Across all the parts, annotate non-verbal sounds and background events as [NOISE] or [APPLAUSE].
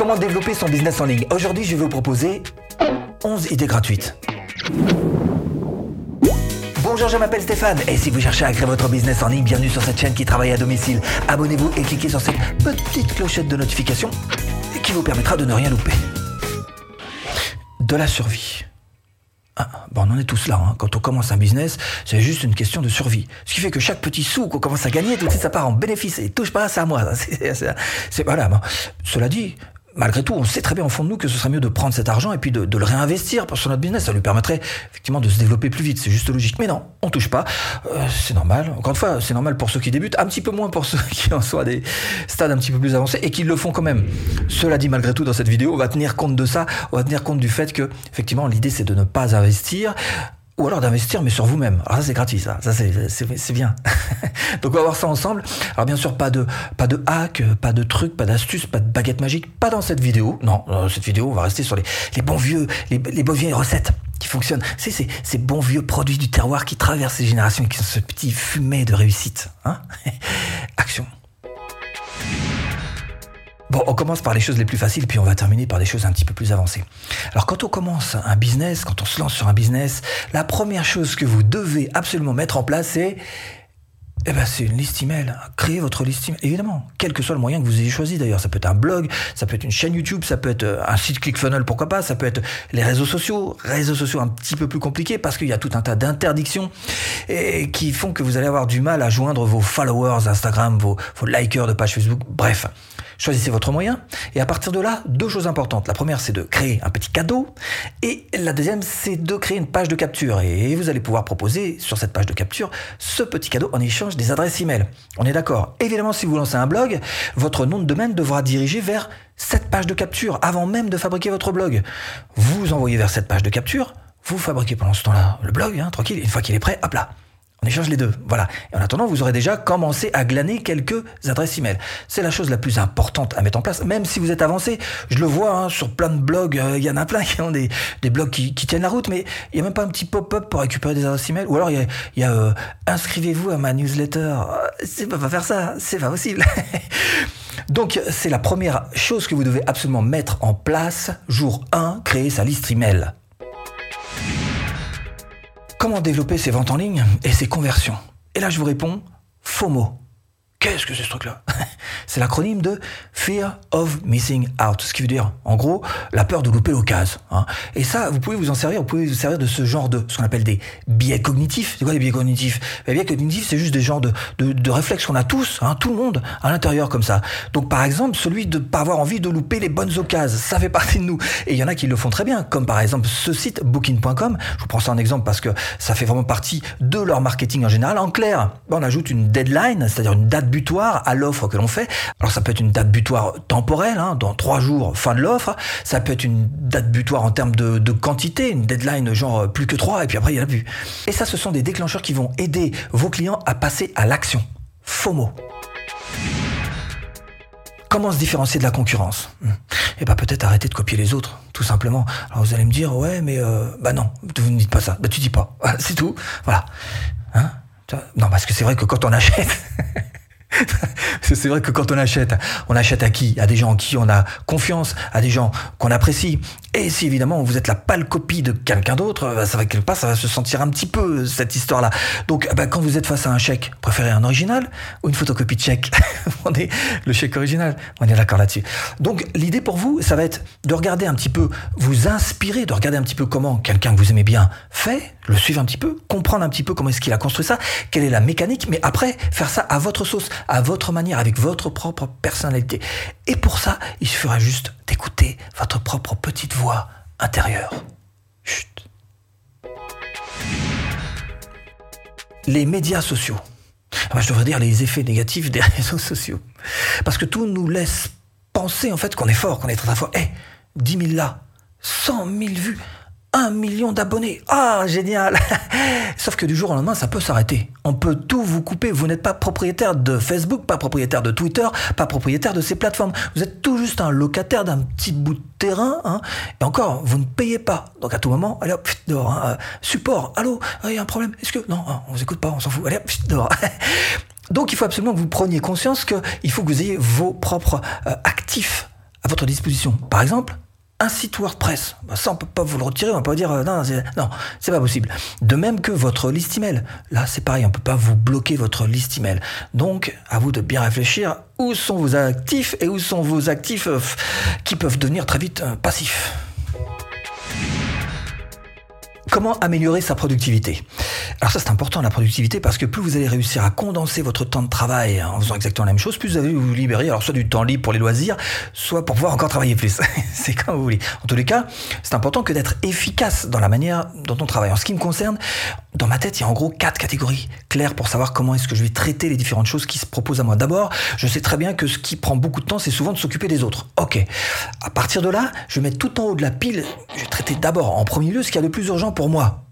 Comment développer son business en ligne Aujourd'hui, je vais vous proposer 11 idées gratuites. Bonjour, je m'appelle Stéphane et si vous cherchez à créer votre business en ligne, bienvenue sur cette chaîne qui travaille à domicile. Abonnez-vous et cliquez sur cette petite clochette de notification qui vous permettra de ne rien louper. De la survie. Ah, bon, on en est tous là. Hein. Quand on commence un business, c'est juste une question de survie. Ce qui fait que chaque petit sou qu'on commence à gagner, tout de ça part en bénéfice. Et touche pas, [LAUGHS] c'est à moi. C'est voilà. Cela dit, malgré tout, on sait très bien au fond de nous que ce serait mieux de prendre cet argent et puis de, le réinvestir sur notre business. Ça lui permettrait effectivement de se développer plus vite. C'est juste logique. Mais non, on touche pas. Euh, c'est normal. Encore une fois, c'est normal pour ceux qui débutent, un petit peu moins pour [LAUGHS] ceux qui en sont à des stades un petit peu plus avancés et qui le font quand même. Cela dit, malgré tout, dans cette vidéo, on va tenir compte de ça. On va tenir compte du fait que, effectivement, l'idée c'est de ne pas investir ou alors d'investir mais sur vous-même. Alors ça c'est gratuit ça, ça c'est bien. [LAUGHS] Donc on va voir ça ensemble. Alors bien sûr pas de pas de hack, pas de trucs, pas d'astuces, pas de baguette magique, pas dans cette vidéo. Non, dans cette vidéo on va rester sur les, les bons vieux les, les bonnes vieilles recettes qui fonctionnent. C'est ces, ces bons vieux produits du terroir qui traversent les générations et qui sont ce petit fumet de réussite. Hein Bon, on commence par les choses les plus faciles, puis on va terminer par des choses un petit peu plus avancées. Alors, quand on commence un business, quand on se lance sur un business, la première chose que vous devez absolument mettre en place, c'est eh ben, c'est une liste email. Créez votre liste email. Évidemment, quel que soit le moyen que vous ayez choisi d'ailleurs. Ça peut être un blog, ça peut être une chaîne YouTube, ça peut être euh, un site ClickFunnels, pourquoi pas. Ça peut être les réseaux sociaux. Réseaux sociaux un petit peu plus compliqués parce qu'il y a tout un tas d'interdictions et qui font que vous allez avoir du mal à joindre vos followers Instagram, vos, vos likers de page Facebook. Bref. Choisissez votre moyen. Et à partir de là, deux choses importantes. La première, c'est de créer un petit cadeau. Et la deuxième, c'est de créer une page de capture. Et vous allez pouvoir proposer sur cette page de capture ce petit cadeau en échange des adresses email. On est d'accord. Évidemment, si vous lancez un blog, votre nom de domaine devra diriger vers cette page de capture avant même de fabriquer votre blog. Vous envoyez vers cette page de capture, vous fabriquez pendant ce temps-là le blog, hein, tranquille. Une fois qu'il est prêt, hop là, on échange les deux. Voilà. Et en attendant, vous aurez déjà commencé à glaner quelques adresses email. C'est la chose la plus importante à mettre en place, même si vous êtes avancé. Je le vois hein, sur plein de blogs. Euh, il y en a plein [LAUGHS] qui ont des, des blogs qui, tiennent la route, mais il n'y a même pas un petit pop-up pour récupérer des adresses email. Ou alors il y a, euh, inscrivez-vous à ma newsletter. Euh, c'est pas, pas faire ça. C'est pas possible. [LAUGHS] Donc, c'est la première chose que vous devez absolument mettre en place. Jour 1, créer sa liste email. Comment développer ses ventes en ligne et ses conversions? Et là, je vous réponds FOMO. Qu'est-ce que c'est ce truc-là? C'est l'acronyme de Fear of Missing Out, ce qui veut dire, en gros, la peur de louper l'occasion. Hein. Et ça, vous pouvez vous en servir, vous pouvez vous servir de ce genre de, ce qu'on appelle des biais cognitifs. C'est quoi les biais cognitifs? Les biais cognitifs, c'est juste des genres de, de, de réflexes qu'on a tous, hein, tout le monde, à l'intérieur comme ça. Donc, par exemple, celui de pas avoir envie de louper les bonnes occasions, ça fait partie de nous. Et il y en a qui le font très bien, comme par exemple ce site Booking.com. Je vous prends ça en exemple parce que ça fait vraiment partie de leur marketing en général. En clair, on ajoute une deadline, c'est-à-dire une date butoir à l'offre que l'on fait. Alors ça peut être une date butoir temporelle, hein, dans trois jours, fin de l'offre. Ça peut être une date butoir en termes de, quantité, une deadline genre plus que trois, et puis après il y en a plus. Et ça, ce sont des déclencheurs qui vont aider vos clients à passer à l'action. FOMO. Comment se différencier de la concurrence? Eh ben peut-être arrêter de copier les autres, tout simplement. Alors vous allez me dire, ouais, mais euh, bah non, vous ne dites pas ça. Bah tu dis pas. [LAUGHS] C'est tout. Voilà. Hein? Non, parce que c'est vrai que quand on achète, [LAUGHS] [LAUGHS] c'est vrai que quand on achète, on achète à qui? À des gens en qui on a confiance, à des gens qu'on apprécie. Et si évidemment vous êtes la pâle copie de quelqu'un d'autre, bah, ça va quelque part, ça va se sentir un petit peu cette histoire-là. Donc, bah, quand vous êtes face à un chèque, préférez un original ou une photocopie de chèque? [LAUGHS] On est le chèque original. On est d'accord là-dessus. Donc, l'idée pour vous, ça va être de regarder un petit peu, vous inspirer, de regarder un petit peu comment quelqu'un que vous aimez bien fait, le suivre un petit peu, comprendre un petit peu comment est-ce qu'il a construit ça, quelle est la mécanique, mais après faire ça à votre sauce, à votre manière, avec votre propre personnalité. Et pour ça, il suffira juste d'écouter votre propre petite voix intérieure. Chut. Les médias sociaux. Ah, je devrais dire les effets négatifs des [LAUGHS] réseaux sociaux. Parce que tout nous laisse penser en fait qu'on est fort, qu'on est très fort. Eh, 10 000 là, 100 000 vues un million d'abonnés. Ah, génial [LAUGHS] Sauf que du jour au lendemain, ça peut s'arrêter. On peut tout vous couper. Vous n'êtes pas propriétaire de Facebook, pas propriétaire de Twitter, pas propriétaire de ces plateformes. Vous êtes tout juste un locataire d'un petit bout de terrain. Hein. Et encore, vous ne payez pas. Donc à tout moment, allez hop, dehors. Hein. Support, allô, il y a un problème? Est-ce que... Non, on vous écoute pas, on s'en fout. Allez hop, dehors. [LAUGHS] Donc il faut absolument que vous preniez conscience qu'il faut que vous ayez vos propres euh, actifs à votre disposition. Par exemple, un site WordPress. Bah, ça, on peut pas vous le retirer, on va pas dire euh, non, c'est, non, c'est pas possible. De même que votre liste email. Là, c'est pareil, on peut pas vous bloquer votre liste email. Donc, à vous de bien réfléchir où sont vos actifs et où sont vos actifs euh, qui peuvent devenir très vite euh, passifs. Comment améliorer sa productivité? Alors ça c'est important la productivité parce que plus vous allez réussir à condenser votre temps de travail en faisant exactement la même chose, plus vous allez vous libérer alors soit du temps libre pour les loisirs, soit pour pouvoir encore travailler plus. [LAUGHS] c'est comme vous voulez. En tous les cas, c'est important que d'être efficace dans la manière dont on travaille. En ce qui me concerne, dans ma tête, il y a en gros quatre catégories claires pour savoir comment est-ce que je vais traiter les différentes choses qui se proposent à moi. D'abord, je sais très bien que ce qui prend beaucoup de temps, c'est souvent de s'occuper des autres. Ok. À partir de là, je vais mettre tout en haut de la pile. Traiter d'abord en premier lieu ce qu'il y a de plus urgent pour moi.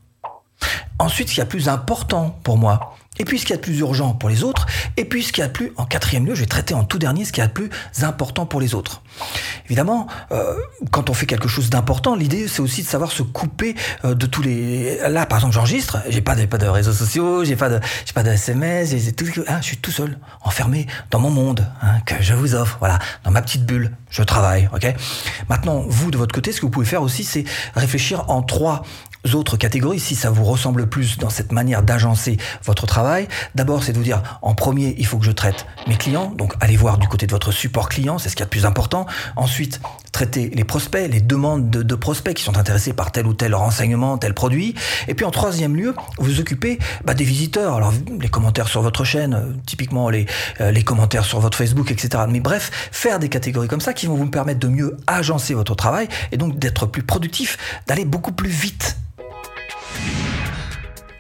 Ensuite, ce qu'il y a de plus important pour moi. Et puis ce qu'il y a de plus urgent pour les autres, et puis ce qu'il y a de plus, en quatrième lieu, je vais traiter en tout dernier ce qu'il y a de plus important pour les autres. Évidemment, euh, quand on fait quelque chose d'important, l'idée c'est aussi de savoir se couper euh, de tous les. Là, par exemple, j'enregistre, j'ai pas de, pas de réseaux sociaux, j'ai pas de, j'ai pas de SMS, tout, hein, je suis tout seul, enfermé dans mon monde hein, que je vous offre, voilà, dans ma petite bulle, je travaille, ok? Maintenant, vous de votre côté, ce que vous pouvez faire aussi, c'est réfléchir en trois autres catégories, si ça vous ressemble plus dans cette manière d'agencer votre travail, d'abord c'est de vous dire, en premier, il faut que je traite mes clients, donc allez voir du côté de votre support client, c'est ce qu'il y a de plus important. Ensuite, traiter les prospects, les demandes de, prospects qui sont intéressés par tel ou tel renseignement, tel produit. Et puis en troisième lieu, vous occupez bah, des visiteurs, alors les commentaires sur votre chaîne, typiquement les, euh, les commentaires sur votre Facebook, etc. Mais bref, faire des catégories comme ça qui vont vous permettre de mieux agencer votre travail et donc d'être plus productif, d'aller beaucoup plus vite Thank you.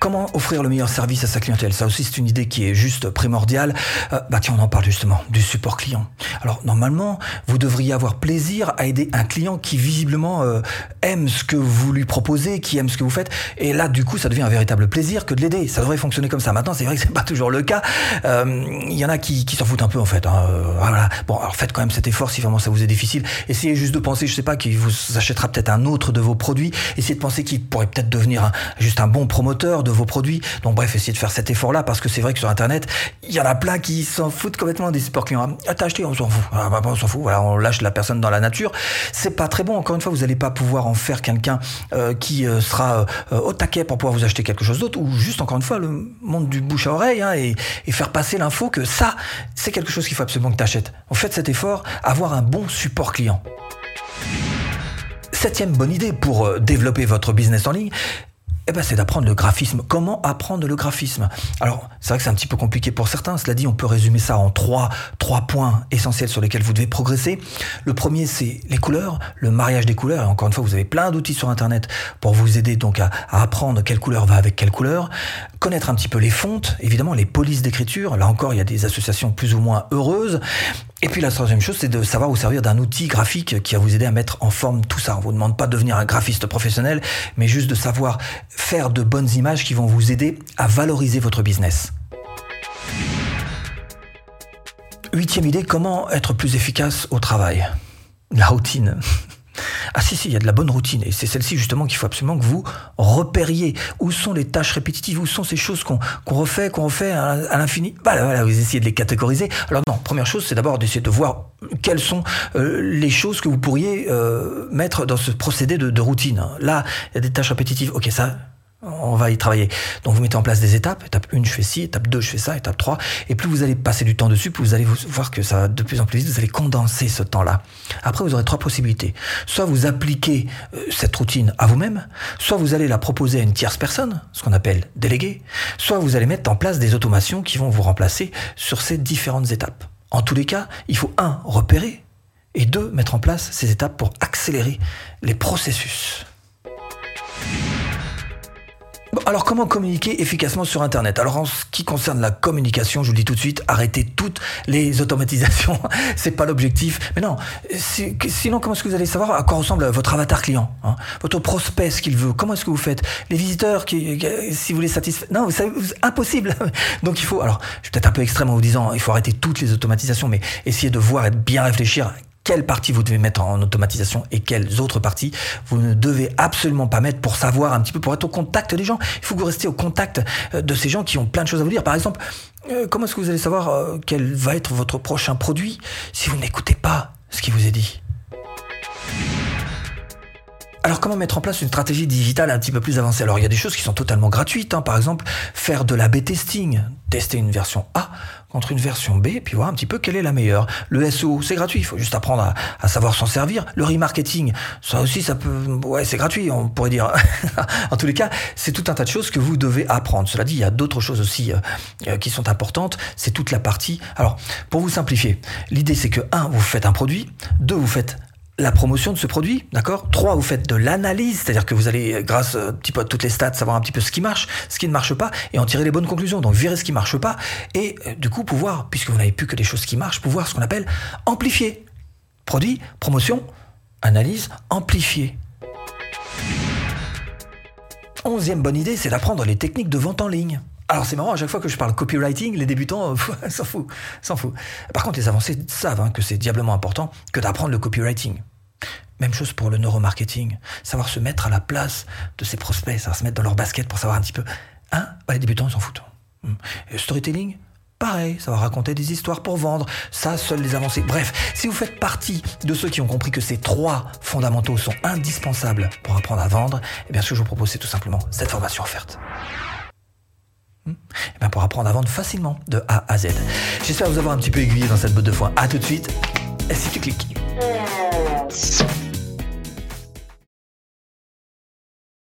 Comment offrir le meilleur service à sa clientèle? Ça aussi, c'est une idée qui est juste primordiale. Euh, bah tiens, on en parle justement, du support client. Alors, normalement, vous devriez avoir plaisir à aider un client qui visiblement euh, aime ce que vous lui proposez, qui aime ce que vous faites. Et là, du coup, ça devient un véritable plaisir que de l'aider. Ça devrait fonctionner comme ça. Maintenant, c'est vrai que c'est pas toujours le cas. Euh, il y en a qui, s'en foutent un peu, en fait. Hein. voilà. Bon, alors faites quand même cet effort si vraiment ça vous est difficile. Essayez juste de penser, je sais pas, qu'il vous achètera peut-être un autre de vos produits. Essayez de penser qu'il pourrait peut-être devenir juste un bon promoteur vos produits. Donc bref, essayez de faire cet effort-là parce que c'est vrai que sur Internet, il y en a plein qui s'en foutent complètement des supports clients. Ah, t'as on s'en fout. Ah, bah, on s'en fout. Voilà, on lâche la personne dans la nature. C'est pas très bon. Encore une fois, vous n'allez pas pouvoir en faire quelqu'un euh, qui euh, sera euh, au taquet pour pouvoir vous acheter quelque chose d'autre ou juste encore une fois le monde du bouche à oreille hein, et, et, faire passer l'info que ça, c'est quelque chose qu'il faut absolument que tu achètes. En fait, cet effort, avoir un bon support client. Septième bonne idée pour développer votre business en ligne, eh ben, c'est d'apprendre le graphisme. Comment apprendre le graphisme? Alors, c'est vrai que c'est un petit peu compliqué pour certains. Cela dit, on peut résumer ça en trois, trois points essentiels sur lesquels vous devez progresser. Le premier, c'est les couleurs, le mariage des couleurs. Encore une fois, vous avez plein d'outils sur Internet pour vous aider donc à, apprendre quelle couleur va avec quelle couleur. Connaître un petit peu les fontes, évidemment, les polices d'écriture. Là encore, il y a des associations plus ou moins heureuses. Et puis la troisième chose, c'est de savoir vous servir d'un outil graphique qui va vous aider à mettre en forme tout ça. On vous demande pas de devenir un graphiste professionnel, mais juste de savoir faire de bonnes images qui vont vous aider à valoriser votre business. Huitième idée, comment être plus efficace au travail? La routine. Ah si, si, il y a de la bonne routine. Et c'est celle-ci justement qu'il faut absolument que vous repériez. Où sont les tâches répétitives? Où sont ces choses qu'on refait, qu'on refait à, l'infini? Voilà, voilà, vous essayez de les catégoriser. Alors non, première chose, c'est d'abord d'essayer de voir quelles sont euh, les choses que vous pourriez euh, mettre dans ce procédé de, de routine. Là, il y a des tâches répétitives. Ok, ça, on va y travailler. Donc vous mettez en place des étapes. Étape 1, je fais ci. Étape 2, je fais ça. Étape 3. Et plus vous allez passer du temps dessus, plus vous allez voir que ça va de plus en plus vite. Vous allez condenser ce temps-là. Après, vous aurez trois possibilités. Soit vous appliquez euh, cette routine à vous-même, soit vous allez la proposer à une tierce personne, ce qu'on appelle délégué, soit vous allez mettre en place des automations qui vont vous remplacer sur ces différentes étapes. En tous les cas, il faut un, repérer, et deux, mettre en place ces étapes pour accélérer les processus. Alors comment communiquer efficacement sur Internet? Alors en ce qui concerne la communication, je vous le dis tout de suite, arrêtez toutes les [LAUGHS] automatisations. c'est pas l'objectif. Mais non, sinon comment est-ce que vous allez savoir à quoi ressemble votre avatar client hein? Votre prospect, ce qu'il veut Comment est-ce que vous faites? Les visiteurs, qui, si vous les satisfaites Non, vous savez, impossible. [LAUGHS] Donc il faut, alors je suis peut-être un peu extrême en vous disant, il faut arrêter toutes les automatisations, mais essayer de voir et de bien réfléchir quelle partie vous devez mettre en automatisation et quelles autres parties vous ne devez absolument pas mettre pour savoir un petit peu, pour être au contact des gens. Il faut que vous restiez au contact euh, de ces gens qui ont plein de choses à vous dire. Par exemple, euh, comment est-ce que vous allez savoir euh, quel va être votre prochain produit si vous n'écoutez pas ce qui vous est dit? Alors comment mettre en place une stratégie digitale un petit peu plus avancée? Alors il y a des choses qui sont totalement gratuites. Hein. Par exemple, faire de l'A-B testing, tester une version A contre une version B, puis voir un petit peu quelle est la meilleure. Le SEO, c'est gratuit, il faut juste apprendre à, savoir s'en servir. Le remarketing, ça aussi, ça peut, ouais, c'est gratuit, on pourrait dire. [LAUGHS] en tous les cas, c'est tout un tas de choses que vous devez apprendre. Cela dit, il y a d'autres choses aussi euh, qui sont importantes. C'est toute la partie. Alors, pour vous simplifier, l'idée c'est que un, vous faites un produit, deux, vous faites la promotion de ce produit, d'accord? Trois, vous faites de l'analyse, c'est-à-dire que vous allez, grâce un petit peu à toutes les stats, savoir un petit peu ce qui marche, ce qui ne marche pas, et en tirer les bonnes conclusions. Donc virer ce qui marche pas, et euh, du coup pouvoir, puisque vous n'avez plus que des choses qui marchent, pouvoir ce qu'on appelle amplifier. Produit, promotion, analyse, amplifier. Onzième bonne idée, c'est d'apprendre les techniques de vente en ligne. Alors c'est marrant, à chaque fois que je parle copywriting, les débutants [LAUGHS] s'en foutent, s'en fout. Par contre, les avancés savent hein, que c'est diablement important que d'apprendre le copywriting. Même chose pour le neuromarketing, savoir se mettre à la place de ses prospects, savoir se mettre dans leur basket pour savoir un petit peu. Hein? Bah, Les débutants s'en foutent. Hmm. storytelling, Pareil, savoir raconter des histoires pour vendre, ça, seuls les avancées. Bref, si vous faites partie de ceux qui ont compris que ces trois fondamentaux sont indispensables pour apprendre à vendre, eh bien ce que je vous propose, c'est tout simplement cette formation offerte. Et eh bien pour apprendre à vendre facilement de A à Z. J'espère vous avoir un petit peu aiguillé dans cette botte de foin. A tout de suite, si tu cliques.